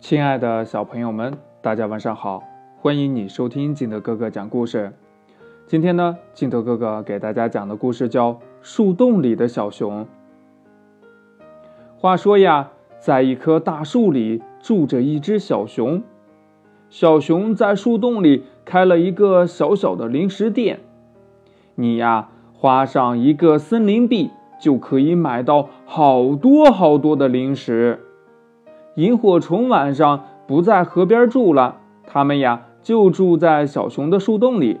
亲爱的小朋友们，大家晚上好！欢迎你收听金德哥哥讲故事。今天呢，金德哥哥给大家讲的故事叫《树洞里的小熊》。话说呀，在一棵大树里住着一只小熊。小熊在树洞里开了一个小小的零食店。你呀，花上一个森林币，就可以买到好多好多的零食。萤火虫晚上不在河边住了，它们呀就住在小熊的树洞里，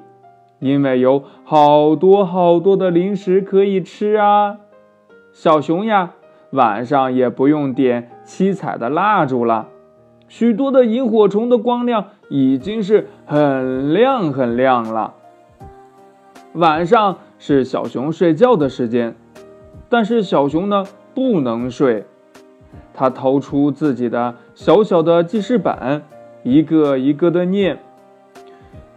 因为有好多好多的零食可以吃啊。小熊呀，晚上也不用点七彩的蜡烛了，许多的萤火虫的光亮已经是很亮很亮了。晚上是小熊睡觉的时间，但是小熊呢不能睡。他掏出自己的小小的记事本，一个一个的念。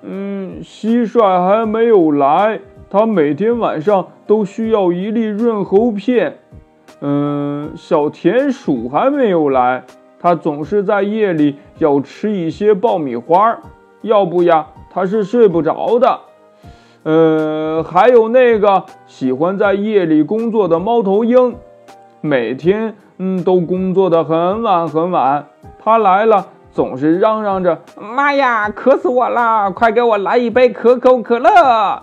嗯，蟋蟀还没有来，他每天晚上都需要一粒润喉片。嗯，小田鼠还没有来，他总是在夜里要吃一些爆米花，要不呀，他是睡不着的。呃，还有那个喜欢在夜里工作的猫头鹰，每天。嗯，都工作的很晚很晚。他来了，总是嚷嚷着：“妈呀，渴死我了！快给我来一杯可口可乐！”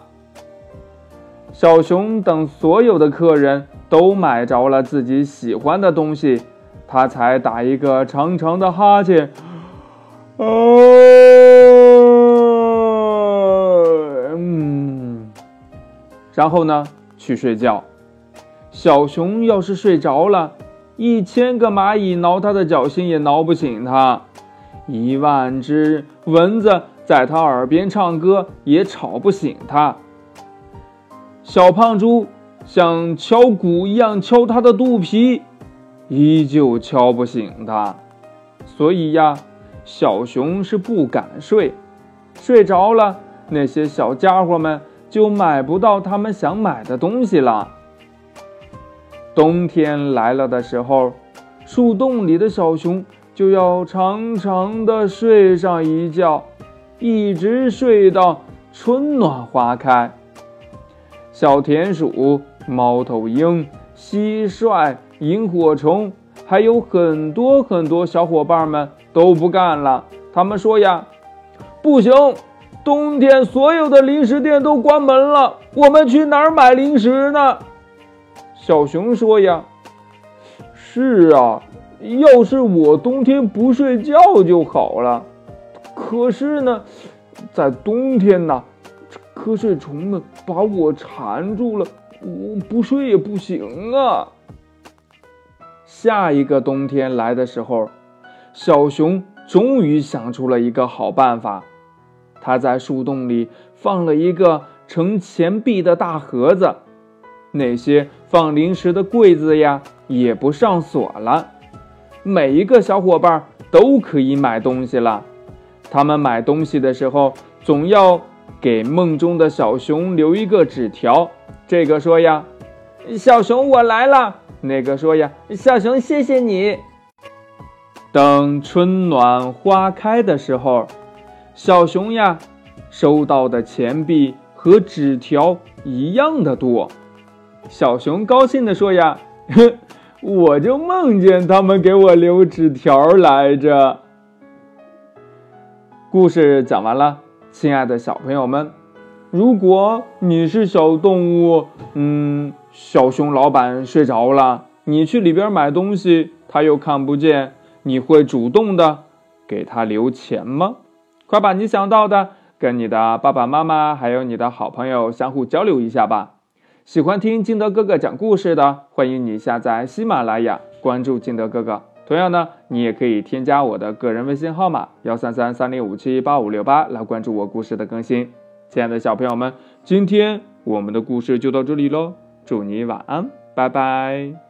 小熊等所有的客人都买着了自己喜欢的东西，他才打一个长长的哈欠，嗯，然后呢，去睡觉。小熊要是睡着了。一千个蚂蚁挠他的脚心也挠不醒他，一万只蚊子在他耳边唱歌也吵不醒他。小胖猪像敲鼓一样敲他的肚皮，依旧敲不醒他。所以呀，小熊是不敢睡，睡着了，那些小家伙们就买不到他们想买的东西了。冬天来了的时候，树洞里的小熊就要长长的睡上一觉，一直睡到春暖花开。小田鼠、猫头鹰、蟋蟀、萤火虫，还有很多很多小伙伴们都不干了。他们说呀：“不行，冬天所有的零食店都关门了，我们去哪儿买零食呢？”小熊说：“呀，是啊，要是我冬天不睡觉就好了。可是呢，在冬天呢，瞌睡虫们把我缠住了，我不睡也不行啊。”下一个冬天来的时候，小熊终于想出了一个好办法。他在树洞里放了一个盛钱币的大盒子。那些放零食的柜子呀，也不上锁了。每一个小伙伴都可以买东西了。他们买东西的时候，总要给梦中的小熊留一个纸条。这个说呀：“小熊，我来了。”那个说呀：“小熊，谢谢你。”等春暖花开的时候，小熊呀，收到的钱币和纸条一样的多。小熊高兴地说：“呀，我就梦见他们给我留纸条来着。”故事讲完了，亲爱的小朋友们，如果你是小动物，嗯，小熊老板睡着了，你去里边买东西，他又看不见，你会主动的给他留钱吗？快把你想到的跟你的爸爸妈妈还有你的好朋友相互交流一下吧。喜欢听金德哥哥讲故事的，欢迎你下载喜马拉雅，关注金德哥哥。同样呢，你也可以添加我的个人微信号码幺三三三零五七八五六八来关注我故事的更新。亲爱的小朋友们，今天我们的故事就到这里喽，祝你晚安，拜拜。